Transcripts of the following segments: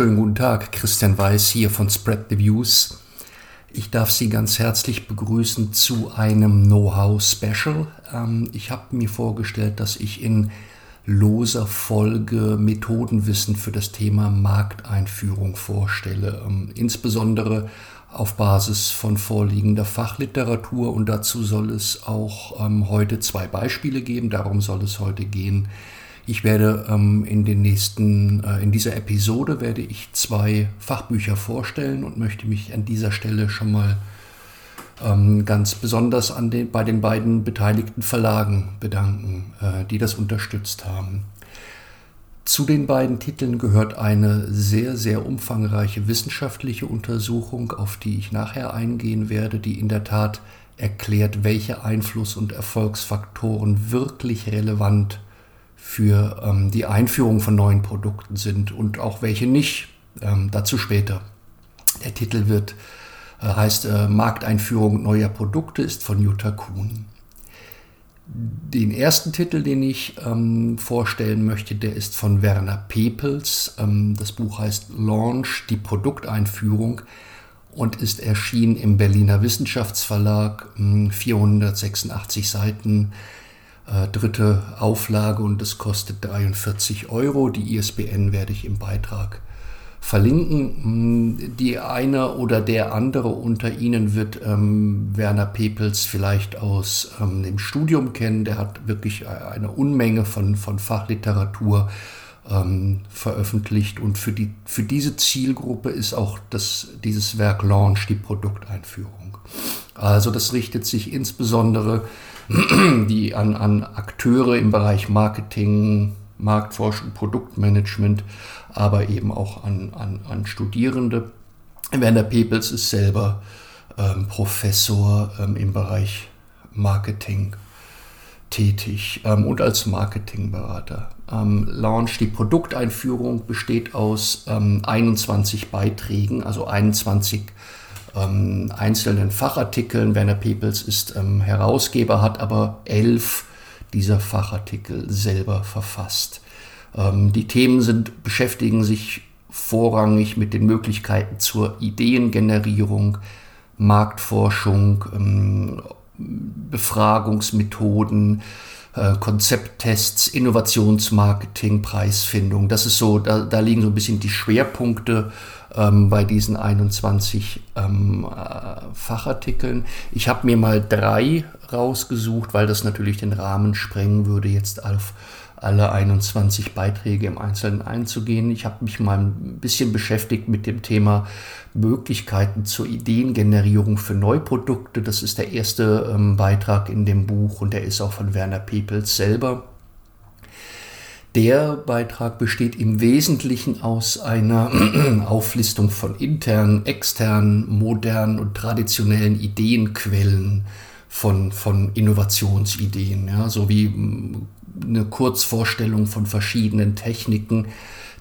Wunderschönen guten Tag, Christian Weiß hier von Spread the Views. Ich darf Sie ganz herzlich begrüßen zu einem Know-how-Special. Ähm, ich habe mir vorgestellt, dass ich in loser Folge Methodenwissen für das Thema Markteinführung vorstelle, ähm, insbesondere auf Basis von vorliegender Fachliteratur und dazu soll es auch ähm, heute zwei Beispiele geben, darum soll es heute gehen. Ich werde ähm, in den nächsten, äh, in dieser Episode werde ich zwei Fachbücher vorstellen und möchte mich an dieser Stelle schon mal ähm, ganz besonders an den, bei den beiden beteiligten Verlagen bedanken, äh, die das unterstützt haben. Zu den beiden Titeln gehört eine sehr, sehr umfangreiche wissenschaftliche Untersuchung, auf die ich nachher eingehen werde, die in der Tat erklärt, welche Einfluss- und Erfolgsfaktoren wirklich relevant sind für ähm, die Einführung von neuen Produkten sind und auch welche nicht. Ähm, dazu später. Der Titel wird, äh, heißt äh, Markteinführung neuer Produkte, ist von Jutta Kuhn. Den ersten Titel, den ich ähm, vorstellen möchte, der ist von Werner Pepels. Ähm, das Buch heißt Launch, die Produkteinführung und ist erschienen im Berliner Wissenschaftsverlag, 486 hm, Seiten, äh, dritte Auflage und es kostet 43 Euro. Die ISBN werde ich im Beitrag verlinken. Hm, die eine oder der andere unter Ihnen wird ähm, Werner Pepels vielleicht aus ähm, dem Studium kennen. Der hat wirklich eine Unmenge von, von Fachliteratur ähm, veröffentlicht und für, die, für diese Zielgruppe ist auch das, dieses Werk Launch die Produkteinführung. Also das richtet sich insbesondere die an, an Akteure im Bereich Marketing, Marktforschung, Produktmanagement, aber eben auch an, an, an Studierende. Werner Pepels ist selber ähm, Professor ähm, im Bereich Marketing tätig ähm, und als Marketingberater. Ähm, Launch, die Produkteinführung besteht aus 21 ähm, Beiträgen, also 21 ähm, einzelnen Fachartikeln. Werner Pepels ist ähm, Herausgeber, hat aber elf dieser Fachartikel selber verfasst. Ähm, die Themen sind, beschäftigen sich vorrangig mit den Möglichkeiten zur Ideengenerierung, Marktforschung, ähm, Befragungsmethoden, äh, Konzepttests, Innovationsmarketing, Preisfindung. Das ist so, da, da liegen so ein bisschen die Schwerpunkte ähm, bei diesen 21 ähm, äh, Fachartikeln. Ich habe mir mal drei rausgesucht, weil das natürlich den Rahmen sprengen würde, jetzt auf alle 21 Beiträge im Einzelnen einzugehen. Ich habe mich mal ein bisschen beschäftigt mit dem Thema Möglichkeiten zur Ideengenerierung für Neuprodukte. Das ist der erste ähm, Beitrag in dem Buch und der ist auch von Werner Pepels selber. Der Beitrag besteht im Wesentlichen aus einer Auflistung von internen, externen, modernen und traditionellen Ideenquellen von, von Innovationsideen, ja, sowie mm, eine Kurzvorstellung von verschiedenen Techniken,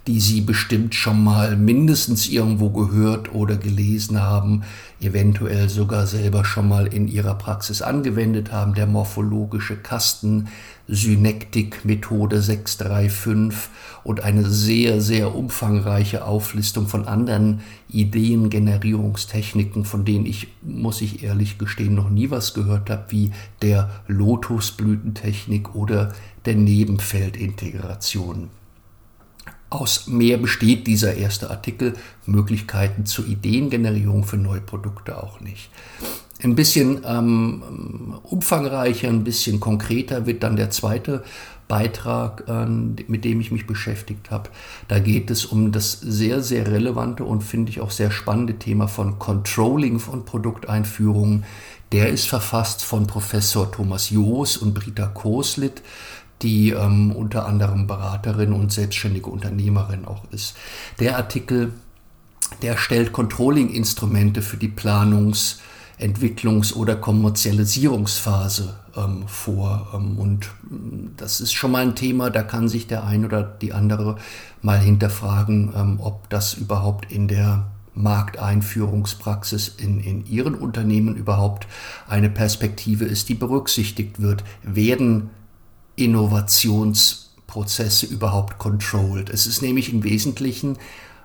die Sie bestimmt schon mal mindestens irgendwo gehört oder gelesen haben, eventuell sogar selber schon mal in Ihrer Praxis angewendet haben. Der morphologische Kasten, Synektik-Methode 635 und eine sehr, sehr umfangreiche Auflistung von anderen Ideengenerierungstechniken, von denen ich, muss ich ehrlich gestehen, noch nie was gehört habe, wie der Lotusblütentechnik oder der Nebenfeldintegration. Aus mehr besteht dieser erste Artikel, Möglichkeiten zur Ideengenerierung für neue Produkte auch nicht. Ein bisschen ähm, umfangreicher, ein bisschen konkreter wird dann der zweite Beitrag, äh, mit dem ich mich beschäftigt habe. Da geht es um das sehr, sehr relevante und finde ich auch sehr spannende Thema von Controlling von Produkteinführungen. Der ist verfasst von Professor Thomas Joos und Brita Koslit die ähm, unter anderem Beraterin und selbstständige Unternehmerin auch ist. Der Artikel, der stellt Controlling-Instrumente für die Planungs-, Entwicklungs- oder Kommerzialisierungsphase ähm, vor. Ähm, und mm, das ist schon mal ein Thema, da kann sich der ein oder die andere mal hinterfragen, ähm, ob das überhaupt in der Markteinführungspraxis in, in Ihren Unternehmen überhaupt eine Perspektive ist, die berücksichtigt wird. Werden Innovationsprozesse überhaupt controlled. Es ist nämlich im Wesentlichen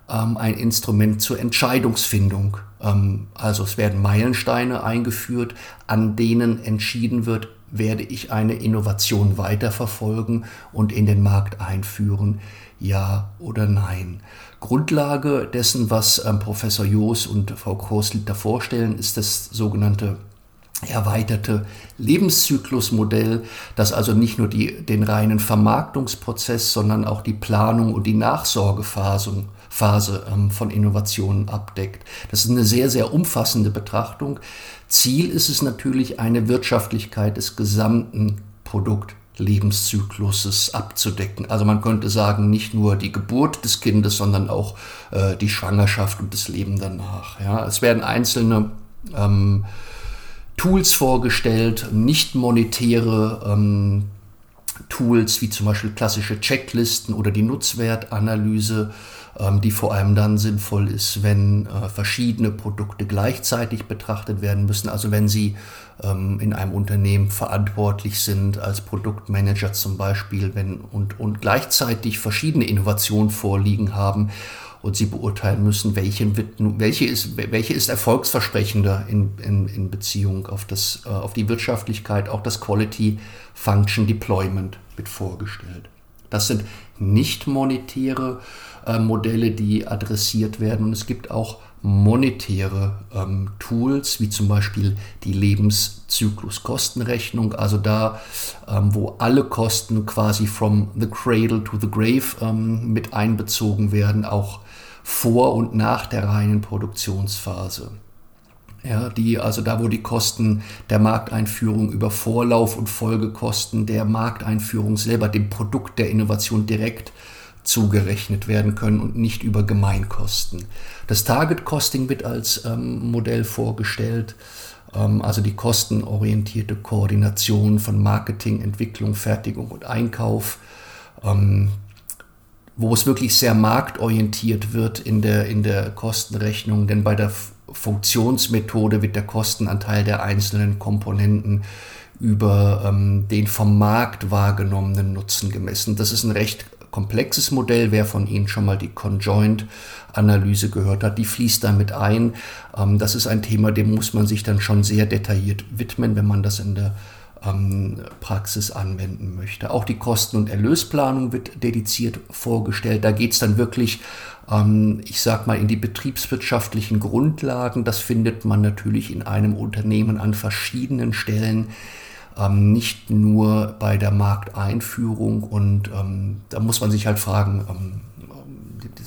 ähm, ein Instrument zur Entscheidungsfindung. Ähm, also es werden Meilensteine eingeführt, an denen entschieden wird, werde ich eine Innovation weiterverfolgen und in den Markt einführen, ja oder nein. Grundlage dessen, was ähm, Professor Joos und Frau Korslitter vorstellen, ist das sogenannte erweiterte Lebenszyklusmodell, das also nicht nur die, den reinen Vermarktungsprozess, sondern auch die Planung und die Nachsorgephase Phase, ähm, von Innovationen abdeckt. Das ist eine sehr, sehr umfassende Betrachtung. Ziel ist es natürlich, eine Wirtschaftlichkeit des gesamten Produktlebenzykluses abzudecken. Also man könnte sagen, nicht nur die Geburt des Kindes, sondern auch äh, die Schwangerschaft und das Leben danach. Ja, es werden einzelne ähm, Tools vorgestellt, nicht monetäre ähm, Tools wie zum Beispiel klassische Checklisten oder die Nutzwertanalyse, ähm, die vor allem dann sinnvoll ist, wenn äh, verschiedene Produkte gleichzeitig betrachtet werden müssen. Also wenn Sie ähm, in einem Unternehmen verantwortlich sind als Produktmanager zum Beispiel wenn, und, und gleichzeitig verschiedene Innovationen vorliegen haben und sie beurteilen müssen, welche, wird, welche, ist, welche ist erfolgsversprechender in, in, in Beziehung auf, das, äh, auf die Wirtschaftlichkeit. Auch das Quality Function Deployment wird vorgestellt. Das sind nicht monetäre äh, Modelle, die adressiert werden. Und es gibt auch monetäre ähm, Tools, wie zum Beispiel die Lebenszykluskostenrechnung, also da, ähm, wo alle Kosten quasi from the cradle to the grave ähm, mit einbezogen werden, auch vor und nach der reinen Produktionsphase. Ja, die, also da, wo die Kosten der Markteinführung über Vorlauf und Folgekosten der Markteinführung selber dem Produkt der Innovation direkt zugerechnet werden können und nicht über Gemeinkosten. Das Target Costing wird als ähm, Modell vorgestellt, ähm, also die kostenorientierte Koordination von Marketing, Entwicklung, Fertigung und Einkauf. Ähm, wo es wirklich sehr marktorientiert wird in der, in der Kostenrechnung, denn bei der Funktionsmethode wird der Kostenanteil der einzelnen Komponenten über ähm, den vom Markt wahrgenommenen Nutzen gemessen. Das ist ein recht komplexes Modell. Wer von Ihnen schon mal die Conjoint-Analyse gehört hat, die fließt damit ein. Ähm, das ist ein Thema, dem muss man sich dann schon sehr detailliert widmen, wenn man das in der Praxis anwenden möchte. Auch die Kosten- und Erlösplanung wird dediziert vorgestellt. Da geht es dann wirklich, ähm, ich sag mal, in die betriebswirtschaftlichen Grundlagen. Das findet man natürlich in einem Unternehmen an verschiedenen Stellen ähm, nicht nur bei der Markteinführung. Und ähm, da muss man sich halt fragen, ähm,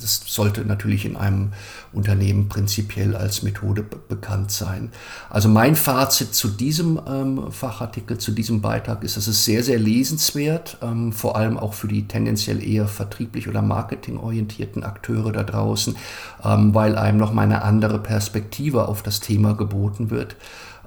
das sollte natürlich in einem Unternehmen prinzipiell als Methode bekannt sein. Also mein Fazit zu diesem ähm, Fachartikel, zu diesem Beitrag ist, dass es sehr, sehr lesenswert, ähm, vor allem auch für die tendenziell eher vertrieblich oder marketingorientierten Akteure da draußen, ähm, weil einem noch mal eine andere Perspektive auf das Thema geboten wird.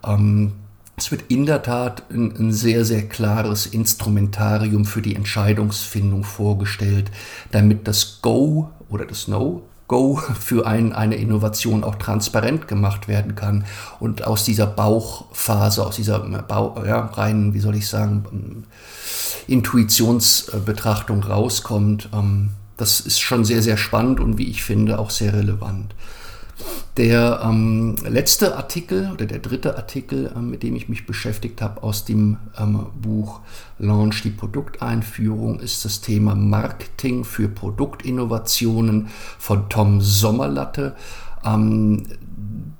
Ähm, es wird in der Tat ein, ein, sehr, sehr klares Instrumentarium für die Entscheidungsfindung vorgestellt, damit das Go oder das No Go für ein, eine Innovation auch transparent gemacht werden kann und aus dieser Bauchphase, aus dieser Bau, ja, reinen, wie soll ich sagen, Intuitionsbetrachtung rauskommt. Ähm, das ist schon sehr, sehr spannend und wie ich finde auch sehr relevant. Der ähm, letzte Artikel oder der dritte Artikel, ähm, mit dem ich mich beschäftigt habe aus dem ähm, Buch Launch die Produkteinführung, ist das Thema Marketing für Produktinnovationen von Tom Sommerlatte. Ähm,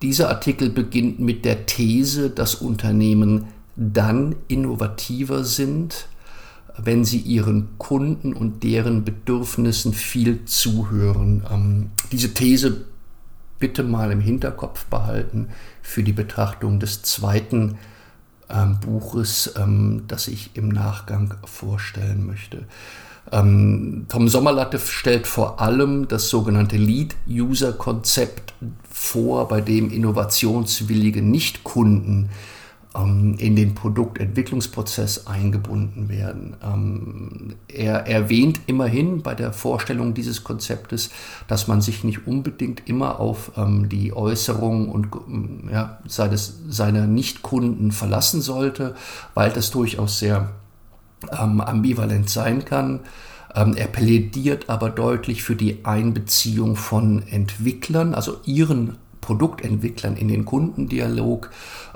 dieser Artikel beginnt mit der These, dass Unternehmen dann innovativer sind, wenn sie ihren Kunden und deren Bedürfnissen viel zuhören. Ähm, diese These bitte mal im Hinterkopf behalten für die Betrachtung des zweiten ähm, Buches, ähm, das ich im Nachgang vorstellen möchte. Ähm, Tom Sommerlatte stellt vor allem das sogenannte Lead-User-Konzept vor, bei dem innovationswillige Nichtkunden ähm, in den Produktentwicklungsprozess eingebunden werden. Ähm, er erwähnt immerhin bei der Vorstellung dieses Konzeptes, dass man sich nicht unbedingt immer auf ähm, die Äußerungen und ja, seines, seiner Nichtkunden verlassen sollte, weil das durchaus sehr ambivalent sein kann. Ähm, er plädiert aber deutlich für die Einbeziehung von Entwicklern, also ihren Produktentwicklern in den Kundendialog,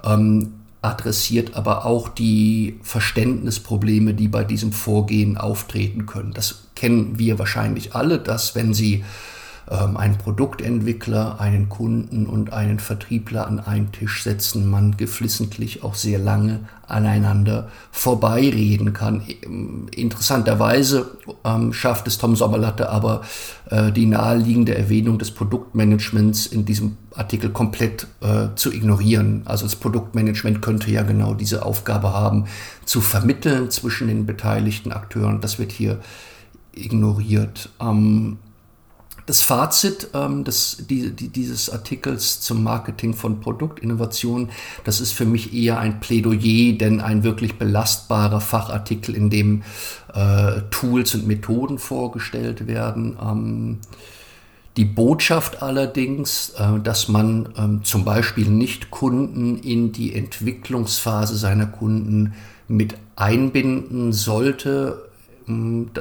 ähm, adressiert aber auch die Verständnisprobleme, die bei diesem Vorgehen auftreten können. Das kennen wir wahrscheinlich alle, dass wenn Sie ähm, einen Produktentwickler, einen Kunden und einen Vertriebler an einen Tisch setzen, man geflissentlich auch sehr lange aneinander vorbeireden kann. Ähm, interessanterweise ähm, schafft es Tom Sommerlatte aber äh, die naheliegende Erwähnung des Produktmanagements in diesem Artikel komplett äh, zu ignorieren. Also das Produktmanagement könnte ja genau diese Aufgabe haben, zu vermitteln zwischen den beteiligten Akteuren. Das wird hier ignoriert. Ähm, das Fazit ähm, des, die, die, dieses Artikels zum Marketing von Produktinnovation, das ist für mich eher ein Plädoyer, denn ein wirklich belastbarer Fachartikel, in dem äh, Tools und Methoden vorgestellt werden. Ähm, die Botschaft allerdings, äh, dass man ähm, zum Beispiel nicht Kunden in die Entwicklungsphase seiner Kunden mit einbinden sollte,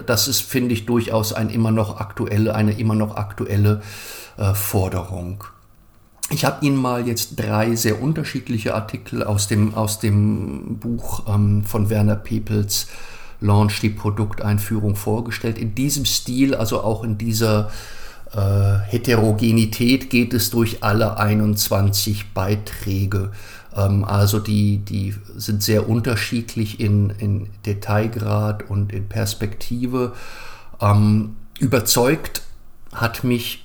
das ist, finde ich, durchaus ein immer noch aktuelle, eine immer noch aktuelle äh, Forderung. Ich habe Ihnen mal jetzt drei sehr unterschiedliche Artikel aus dem, aus dem Buch ähm, von Werner Pepels Launch, die Produkteinführung vorgestellt. In diesem Stil, also auch in dieser äh, Heterogenität geht es durch alle 21 Beiträge. Ähm, also die, die sind sehr unterschiedlich in, in Detailgrad und in Perspektive. Ähm, überzeugt hat mich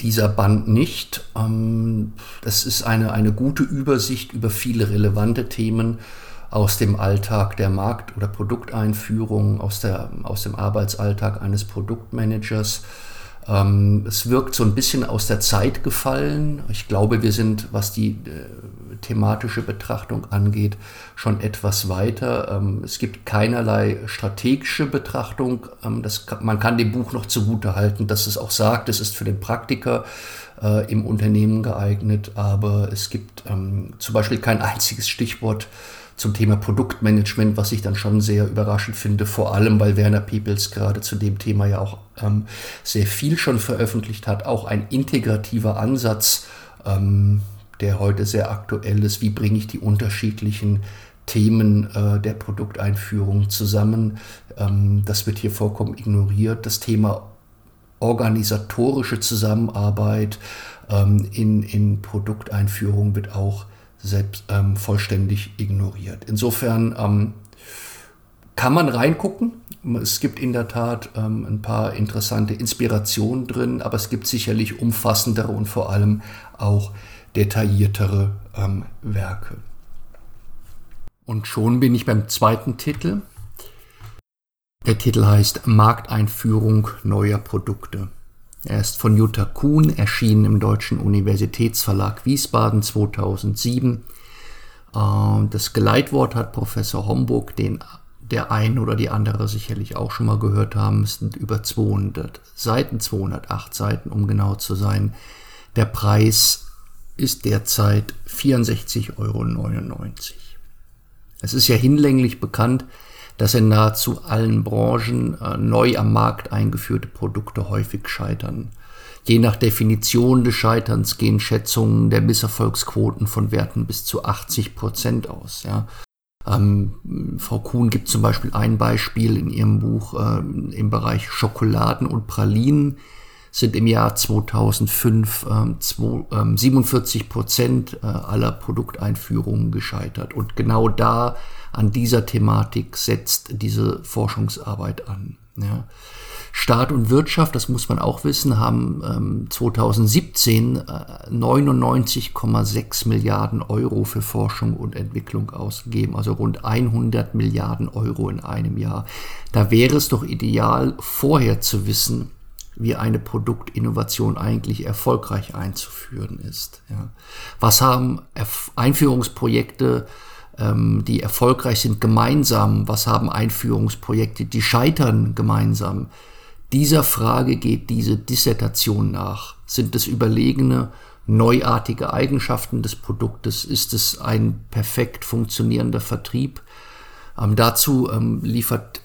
dieser Band nicht. Ähm, das ist eine, eine gute Übersicht über viele relevante Themen aus dem Alltag der Markt- oder Produkteinführung, aus, der, aus dem Arbeitsalltag eines Produktmanagers. Ähm, es wirkt so ein bisschen aus der Zeit gefallen. Ich glaube, wir sind, was die äh, thematische Betrachtung angeht, schon etwas weiter. Ähm, es gibt keinerlei strategische Betrachtung. Ähm, das kann, man kann dem Buch noch zugute halten, dass es auch sagt, es ist für den Praktiker äh, im Unternehmen geeignet, aber es gibt ähm, zum Beispiel kein einziges Stichwort zum Thema Produktmanagement, was ich dann schon sehr überraschend finde, vor allem weil Werner Peoples gerade zu dem Thema ja auch ähm, sehr viel schon veröffentlicht hat, auch ein integrativer Ansatz, ähm, der heute sehr aktuell ist, wie bringe ich die unterschiedlichen Themen äh, der Produkteinführung zusammen. Ähm, das wird hier vollkommen ignoriert. Das Thema organisatorische Zusammenarbeit ähm, in, in Produkteinführung wird auch selbst ähm, vollständig ignoriert. Insofern ähm, kann man reingucken. Es gibt in der Tat ähm, ein paar interessante Inspirationen drin, aber es gibt sicherlich umfassendere und vor allem auch detailliertere ähm, Werke. Und schon bin ich beim zweiten Titel. Der Titel heißt Markteinführung neuer Produkte. Er ist von Jutta Kuhn, erschienen im Deutschen Universitätsverlag Wiesbaden 2007. Äh, das Geleitwort hat Professor Homburg, den der ein oder die andere sicherlich auch schon mal gehört haben. Es sind über 200 Seiten, 208 Seiten, um genau zu sein. Der Preis ist derzeit 64,99 Euro. Es ist ja hinlänglich bekannt, dass in nahezu allen Branchen äh, neu am Markt eingeführte Produkte häufig scheitern. Je nach Definition des Scheiterns gehen Schätzungen der Misserfolgsquoten von Werten bis zu 80 Prozent aus. Ja. Ähm, Frau Kuhn gibt zum Beispiel ein Beispiel in ihrem Buch äh, im Bereich Schokoladen und Pralinen sind im Jahr 2005 ähm, zwei, ähm, 47 Prozent äh, aller Produkteinführungen gescheitert. Und genau da an dieser Thematik setzt diese Forschungsarbeit an. Ja. Staat und Wirtschaft, das muss man auch wissen, haben ähm, 2017 äh, 99,6 Milliarden Euro für Forschung und Entwicklung ausgegeben, also rund 100 Milliarden Euro in einem Jahr. Da wäre es doch ideal, vorher zu wissen, wie eine Produktinnovation eigentlich erfolgreich einzuführen ist. Ja. Was haben Erf Einführungsprojekte ähm, die erfolgreich sind, gemeinsam? Was haben Einführungsprojekte, die scheitern, gemeinsam? Dieser Frage geht diese Dissertation nach. Sind es überlegene, neuartige Eigenschaften des Produktes? Ist es ein perfekt funktionierender Vertrieb? Ähm, dazu ähm, liefert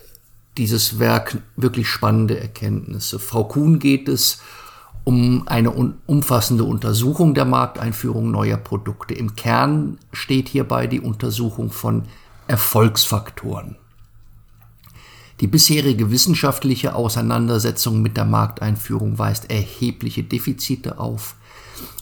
dieses Werk wirklich spannende Erkenntnisse. Frau Kuhn geht es um eine umfassende Untersuchung der Markteinführung neuer Produkte. Im Kern steht hierbei die Untersuchung von Erfolgsfaktoren. Die bisherige wissenschaftliche Auseinandersetzung mit der Markteinführung weist erhebliche Defizite auf,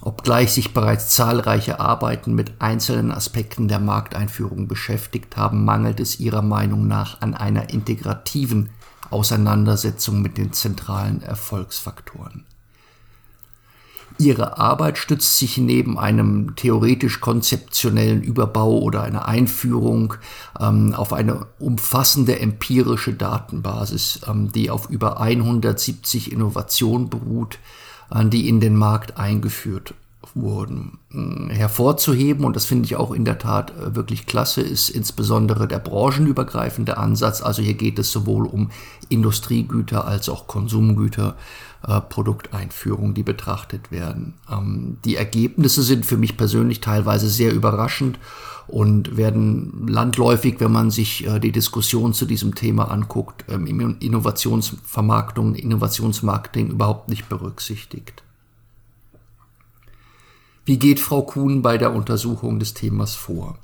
obgleich sich bereits zahlreiche Arbeiten mit einzelnen Aspekten der Markteinführung beschäftigt haben, mangelt es ihrer Meinung nach an einer integrativen Auseinandersetzung mit den zentralen Erfolgsfaktoren. Ihre Arbeit stützt sich neben einem theoretisch-konzeptionellen Überbau oder einer Einführung ähm, auf eine umfassende empirische Datenbasis, ähm, die auf über 170 Innovationen beruht, die in den Markt eingeführt wurden. Hm, hervorzuheben, und das finde ich auch in der Tat äh, wirklich klasse, ist insbesondere der branchenübergreifende Ansatz. Also hier geht es sowohl um Industriegüter als auch Konsumgüter äh, Produkteinführung, die betrachtet werden. Ähm, die Ergebnisse sind für mich persönlich teilweise sehr überraschend und werden landläufig, wenn man sich äh, die Diskussion zu diesem Thema anguckt, ähm, Innovationsvermarktung, Innovationsmarketing überhaupt nicht berücksichtigt. Wie geht Frau Kuhn bei der Untersuchung des Themas vor?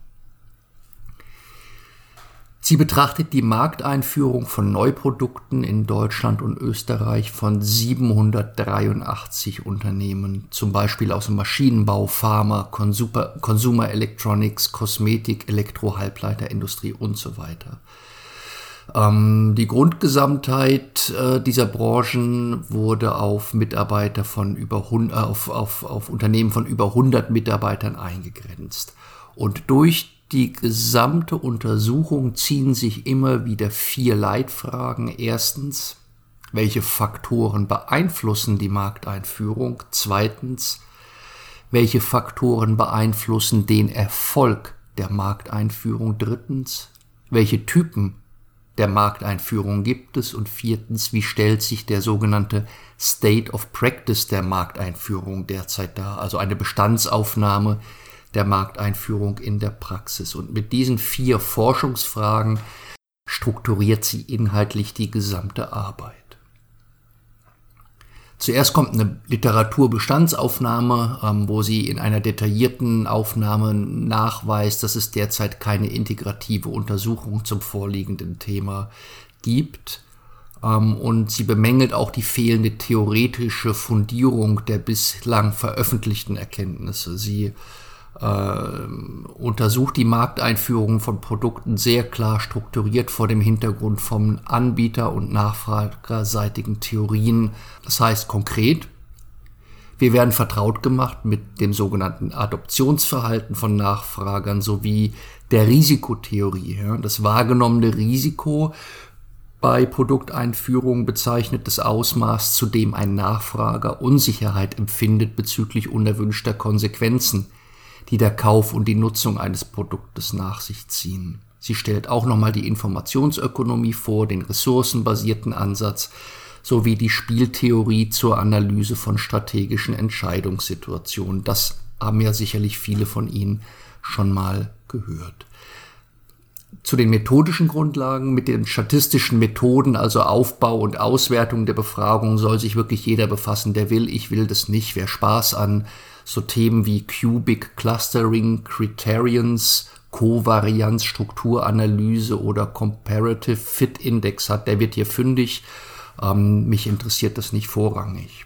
Sie betrachtet die Markteinführung von Neuprodukten in Deutschland und Österreich von 783 Unternehmen, zum Beispiel aus dem Maschinenbau, Pharma, Consumer, Consumer Electronics, Kosmetik, Elektro, Halbleiterindustrie und so weiter. Ähm, die Grundgesamtheit äh, dieser Branchen wurde auf Mitarbeiter von über 100, äh, auf, auf, auf Unternehmen von über 100 Mitarbeitern eingegrenzt. Und durch die gesamte Untersuchung ziehen sich immer wieder vier Leitfragen. Erstens, welche Faktoren beeinflussen die Markteinführung? Zweitens, welche Faktoren beeinflussen den Erfolg der Markteinführung? Drittens, welche Typen der Markteinführung gibt es? Und viertens, wie stellt sich der sogenannte State of Practice der Markteinführung derzeit dar? Also eine Bestandsaufnahme der Markteinführung in der Praxis. Und mit diesen vier Forschungsfragen strukturiert sie inhaltlich die gesamte Arbeit. Zuerst kommt eine Literaturbestandsaufnahme, ähm, wo sie in einer detaillierten Aufnahme nachweist, dass es derzeit keine integrative Untersuchung zum vorliegenden Thema gibt. Ähm, und sie bemängelt auch die fehlende theoretische Fundierung der bislang veröffentlichten Erkenntnisse. Sie äh, untersucht die Markteinführung von Produkten sehr klar strukturiert vor dem Hintergrund von Anbieter- und Nachfragerseitigen Theorien. Das heißt konkret, wir werden vertraut gemacht mit dem sogenannten Adoptionsverhalten von Nachfragern sowie der Risikotheorie. Das wahrgenommene Risiko bei Produkteinführung bezeichnet das Ausmaß, zu dem ein Nachfrager Unsicherheit empfindet bezüglich unerwünschter Konsequenzen die der Kauf und die Nutzung eines Produktes nach sich ziehen. Sie stellt auch nochmal die Informationsökonomie vor, den ressourcenbasierten Ansatz sowie die Spieltheorie zur Analyse von strategischen Entscheidungssituationen. Das haben ja sicherlich viele von Ihnen schon mal gehört. Zu den methodischen Grundlagen mit den statistischen Methoden, also Aufbau und Auswertung der Befragung, soll sich wirklich jeder befassen, der will. Ich will das nicht. Wer Spaß an so Themen wie Cubic Clustering, Criterions, Kovarianz, Strukturanalyse oder Comparative Fit Index hat, der wird hier fündig. Ähm, mich interessiert das nicht vorrangig.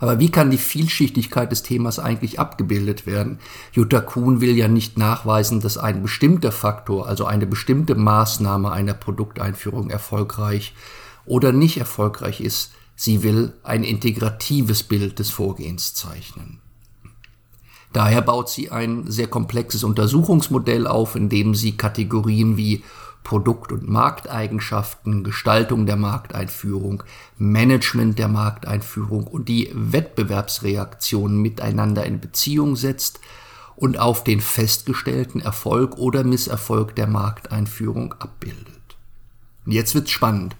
Aber wie kann die Vielschichtigkeit des Themas eigentlich abgebildet werden? Jutta Kuhn will ja nicht nachweisen, dass ein bestimmter Faktor, also eine bestimmte Maßnahme einer Produkteinführung erfolgreich oder nicht erfolgreich ist. Sie will ein integratives Bild des Vorgehens zeichnen. Daher baut sie ein sehr komplexes Untersuchungsmodell auf, in dem sie Kategorien wie Produkt- und Markteigenschaften, Gestaltung der Markteinführung, Management der Markteinführung und die Wettbewerbsreaktionen miteinander in Beziehung setzt und auf den festgestellten Erfolg oder Misserfolg der Markteinführung abbildet. jetzt wird's spannend.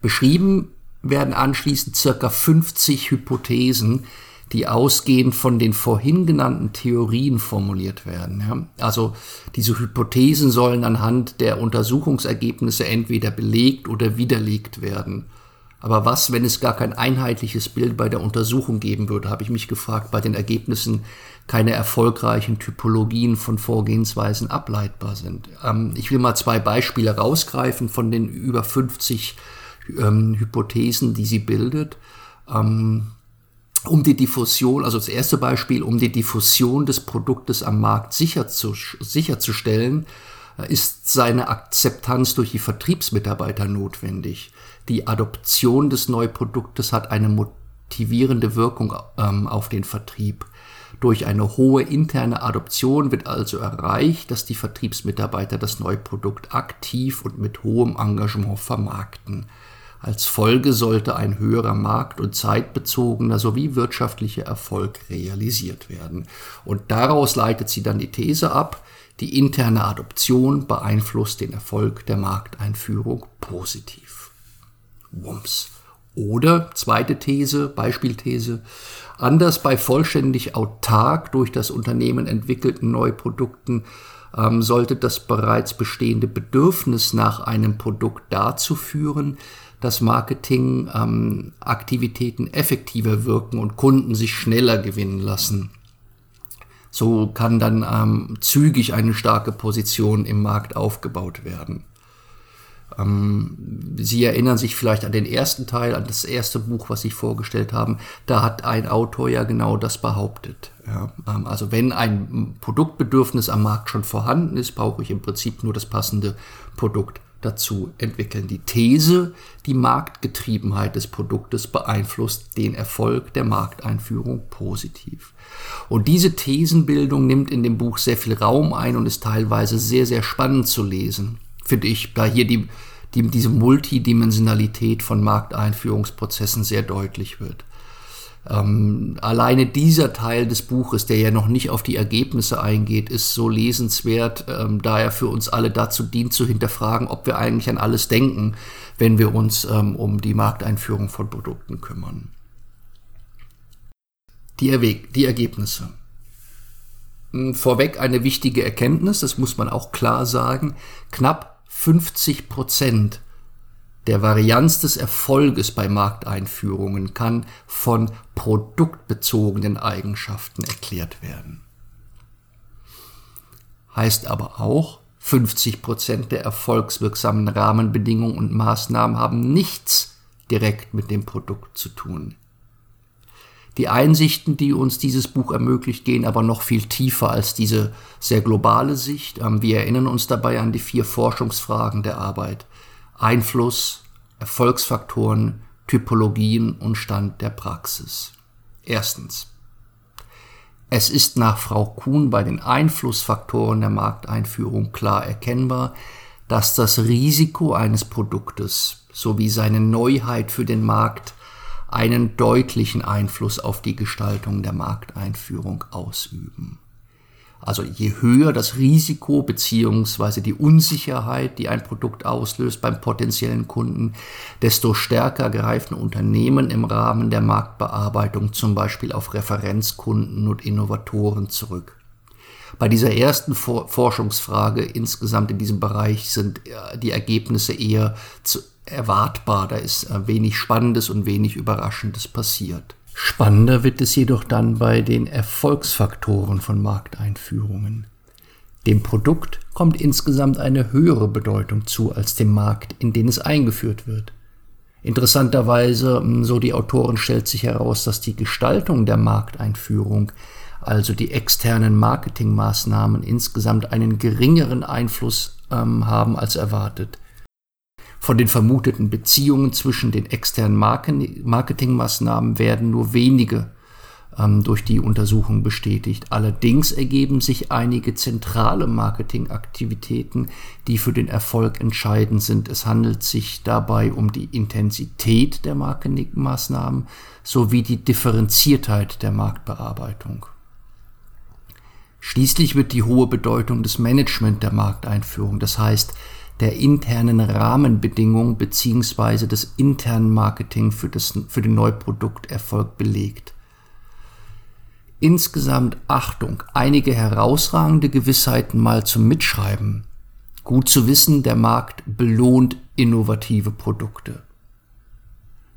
Beschrieben werden anschließend circa 50 Hypothesen, die ausgehend von den vorhin genannten Theorien formuliert werden. Ja? Also diese Hypothesen sollen anhand der Untersuchungsergebnisse entweder belegt oder widerlegt werden. Aber was, wenn es gar kein einheitliches Bild bei der Untersuchung geben würde, habe ich mich gefragt, bei den Ergebnissen keine erfolgreichen Typologien von Vorgehensweisen ableitbar sind. Ähm, ich will mal zwei Beispiele rausgreifen von den über 50 ähm, Hypothesen, die sie bildet. Ähm, um die Diffusion, also das erste Beispiel, um die Diffusion des Produktes am Markt sicher zu, sicherzustellen, äh, ist seine Akzeptanz durch die Vertriebsmitarbeiter notwendig. Die Adoption des Neuproduktes hat eine motivierende Wirkung ähm, auf den Vertrieb. Durch eine hohe interne Adoption wird also erreicht, dass die Vertriebsmitarbeiter das Neuprodukt aktiv und mit hohem Engagement vermarkten. Als Folge sollte ein höherer markt- und zeitbezogener sowie wirtschaftlicher Erfolg realisiert werden. Und daraus leitet sie dann die These ab, die interne Adoption beeinflusst den Erfolg der Markteinführung positiv. Wumms. Oder zweite These, Beispielthese, anders bei vollständig autark durch das Unternehmen entwickelten Neuprodukten ähm, sollte das bereits bestehende Bedürfnis nach einem Produkt dazu führen, dass Marketingaktivitäten ähm, effektiver wirken und Kunden sich schneller gewinnen lassen. So kann dann ähm, zügig eine starke Position im Markt aufgebaut werden. Ähm, Sie erinnern sich vielleicht an den ersten Teil, an das erste Buch, was Sie vorgestellt haben. Da hat ein Autor ja genau das behauptet. Ja, ähm, also wenn ein Produktbedürfnis am Markt schon vorhanden ist, brauche ich im Prinzip nur das passende Produkt dazu entwickeln. Die These, die Marktgetriebenheit des Produktes beeinflusst den Erfolg der Markteinführung positiv. Und diese Thesenbildung nimmt in dem Buch sehr viel Raum ein und ist teilweise sehr, sehr spannend zu lesen, finde ich, da hier die, die, diese Multidimensionalität von Markteinführungsprozessen sehr deutlich wird. Ähm, alleine dieser Teil des Buches, der ja noch nicht auf die Ergebnisse eingeht, ist so lesenswert, ähm, da er für uns alle dazu dient, zu hinterfragen, ob wir eigentlich an alles denken, wenn wir uns ähm, um die Markteinführung von Produkten kümmern. Die, Erweg die Ergebnisse. Hm, vorweg eine wichtige Erkenntnis, das muss man auch klar sagen. Knapp 50 Prozent der Varianz des Erfolges bei Markteinführungen kann von produktbezogenen Eigenschaften erklärt werden. Heißt aber auch, 50 Prozent der erfolgswirksamen Rahmenbedingungen und Maßnahmen haben nichts direkt mit dem Produkt zu tun. Die Einsichten, die uns dieses Buch ermöglicht, gehen aber noch viel tiefer als diese sehr globale Sicht. Ähm, wir erinnern uns dabei an die vier Forschungsfragen der Arbeit. Einfluss, Erfolgsfaktoren, Typologien und Stand der Praxis. Erstens. Es ist nach Frau Kuhn bei den Einflussfaktoren der Markteinführung klar erkennbar, dass das Risiko eines Produktes sowie seine Neuheit für den Markt einen deutlichen Einfluss auf die Gestaltung der Markteinführung ausüben. Also je höher das Risiko beziehungsweise die Unsicherheit, die ein Produkt auslöst beim potenziellen Kunden, desto stärker greifen Unternehmen im Rahmen der Marktbearbeitung zum Beispiel auf Referenzkunden und Innovatoren zurück. Bei dieser ersten Forschungsfrage insgesamt in diesem Bereich sind äh, die Ergebnisse eher erwartbar. Da ist äh, wenig Spannendes und wenig Überraschendes passiert. Spannender wird es jedoch dann bei den Erfolgsfaktoren von Markteinführungen. Dem Produkt kommt insgesamt eine höhere Bedeutung zu als dem Markt, in den es eingeführt wird. Interessanterweise, hm, so die Autoren, stellt sich heraus, dass die Gestaltung der Markteinführung, also die externen Marketingmaßnahmen, insgesamt einen geringeren Einfluss ähm, haben als erwartet. Von den vermuteten Beziehungen zwischen den externen Marketingmaßnahmen werden nur wenige ähm, durch die Untersuchung bestätigt. Allerdings ergeben sich einige zentrale Marketingaktivitäten, die für den Erfolg entscheidend sind. Es handelt sich dabei um die Intensität der Marketingmaßnahmen sowie die Differenziertheit der Marktbearbeitung. Schließlich wird die hohe Bedeutung des Management der Markteinführung, das heißt der internen Rahmenbedingungen beziehungsweise des internen Marketing für, das, für den Neuprodukterfolg belegt. Insgesamt Achtung, einige herausragende Gewissheiten mal zum Mitschreiben. Gut zu wissen, der Markt belohnt innovative Produkte.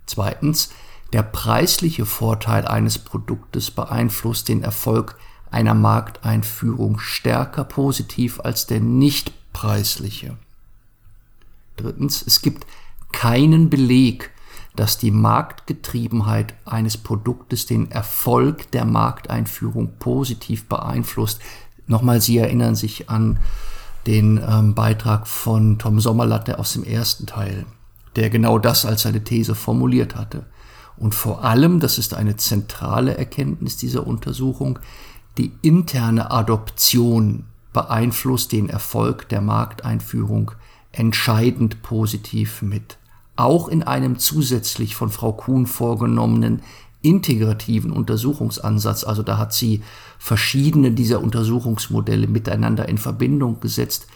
Zweitens, der preisliche Vorteil eines Produktes beeinflusst den Erfolg einer Markteinführung stärker positiv als der nicht preisliche. Drittens, es gibt keinen Beleg, dass die Marktgetriebenheit eines Produktes den Erfolg der Markteinführung positiv beeinflusst. Nochmal, Sie erinnern sich an den ähm, Beitrag von Tom Sommerlatte aus dem ersten Teil, der genau das als seine These formuliert hatte. Und vor allem, das ist eine zentrale Erkenntnis dieser Untersuchung, die interne Adoption beeinflusst den Erfolg der Markteinführung entscheidend positiv mit. Auch in einem zusätzlich von Frau Kuhn vorgenommenen integrativen Untersuchungsansatz, also da hat sie verschiedene dieser Untersuchungsmodelle miteinander in Verbindung gesetzt,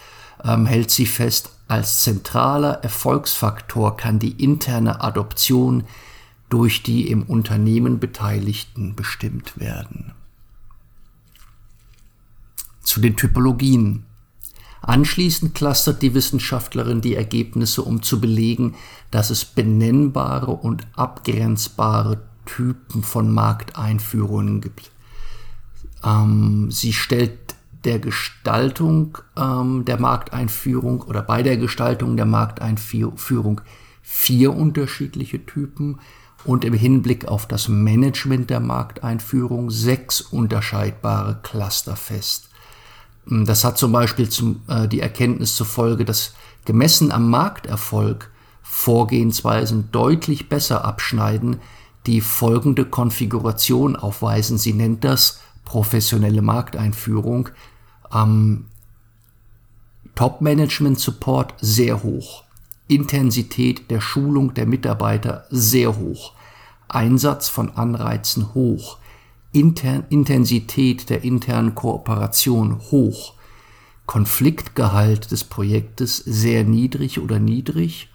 ähm, hält sie fest, als zentraler Erfolgsfaktor kann die interne Adoption durch die im Unternehmen Beteiligten bestimmt werden. Zu den Typologien. Anschließend clustert die Wissenschaftlerin die Ergebnisse, um zu belegen, dass es benennbare und abgrenzbare Typen von Markteinführungen gibt. Ähm, sie stellt der Gestaltung ähm, der Markteinführung oder bei der Gestaltung der Markteinführung vier unterschiedliche Typen und im Hinblick auf das Management der Markteinführung sechs unterscheidbare Cluster fest. Ähm, das hat zum Beispiel zum, äh, die Erkenntnis zur Folge, dass gemessen am Markterfolg Vorgehensweisen deutlich besser abschneiden, die folgende Konfiguration aufweisen. Sie nennt das professionelle Markteinführung. Ähm, Top-Management-Support sehr hoch. Intensität der Schulung der Mitarbeiter sehr hoch. Einsatz von Anreizen hoch. Inter Intensität der internen Kooperation hoch. Konfliktgehalt des Projektes sehr niedrig oder niedrig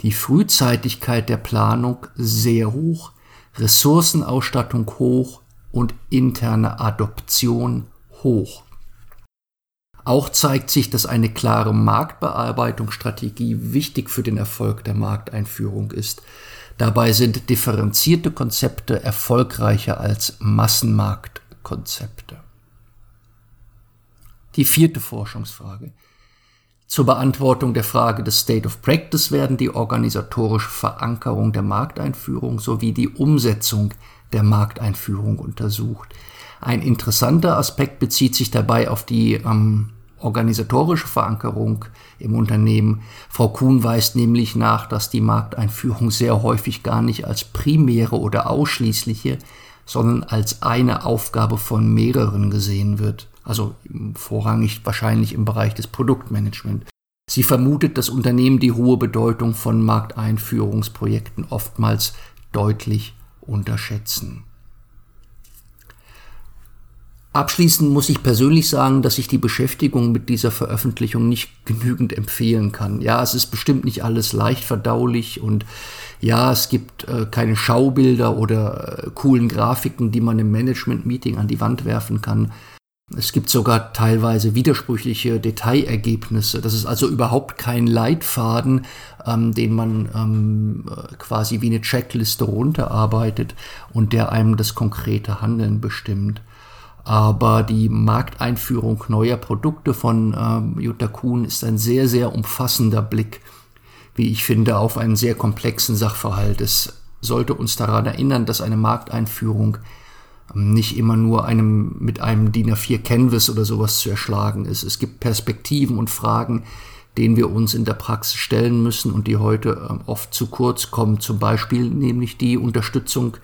die Frühzeitigkeit der Planung sehr hoch, Ressourcenausstattung hoch und interne Adoption hoch. Auch zeigt sich, dass eine klare Marktbearbeitungsstrategie wichtig für den Erfolg der Markteinführung ist. Dabei sind differenzierte Konzepte erfolgreicher als Massenmarktkonzepte. Die vierte Forschungsfrage. Zur Beantwortung der Frage des State of Practice werden die organisatorische Verankerung der Markteinführung sowie die Umsetzung der Markteinführung untersucht. Ein interessanter Aspekt bezieht sich dabei auf die ähm, organisatorische Verankerung im Unternehmen. Frau Kuhn weist nämlich nach, dass die Markteinführung sehr häufig gar nicht als primäre oder ausschließliche, sondern als eine Aufgabe von mehreren gesehen wird also vorrangig wahrscheinlich im Bereich des Produktmanagement. Sie vermutet, dass Unternehmen die hohe Bedeutung von Markteinführungsprojekten oftmals deutlich unterschätzen. Abschließend muss ich persönlich sagen, dass ich die Beschäftigung mit dieser Veröffentlichung nicht genügend empfehlen kann. Ja, es ist bestimmt nicht alles leicht verdaulich und ja, es gibt äh, keine Schaubilder oder äh, coolen Grafiken, die man im Management-Meeting an die Wand werfen kann. Es gibt sogar teilweise widersprüchliche Detailergebnisse. Das ist also überhaupt kein Leitfaden, ähm, den man ähm, quasi wie eine Checkliste runterarbeitet und der einem das konkrete Handeln bestimmt. Aber die Markteinführung neuer Produkte von ähm, Jutta Kuhn ist ein sehr, sehr umfassender Blick, wie ich finde, auf einen sehr komplexen Sachverhalt. Es sollte uns daran erinnern, dass eine Markteinführung nicht immer nur einem, mit einem DIN A4 Canvas oder sowas zu erschlagen ist. Es gibt Perspektiven und Fragen, denen wir uns in der Praxis stellen müssen und die heute ähm, oft zu kurz kommen. Zum Beispiel nämlich die Unterstützung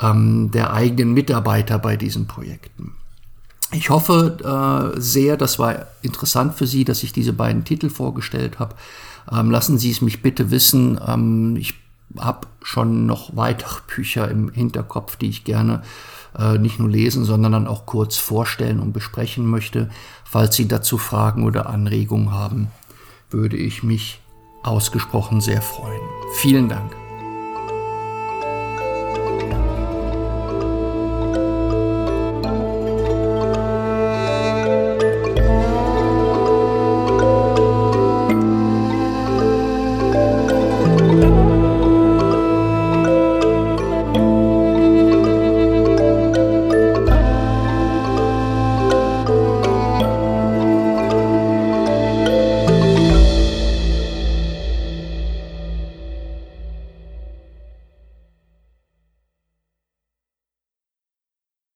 ähm, der eigenen Mitarbeiter bei diesen Projekten. Ich hoffe äh, sehr, das war interessant für Sie, dass ich diese beiden Titel vorgestellt habe. Ähm, lassen Sie es mich bitte wissen. Ähm, ich habe schon noch weitere Bücher im Hinterkopf, die ich gerne äh, nicht nur lesen, sondern dann auch kurz vorstellen und besprechen möchte. Falls Sie dazu Fragen oder Anregungen haben, würde ich mich ausgesprochen sehr freuen. Vielen Dank.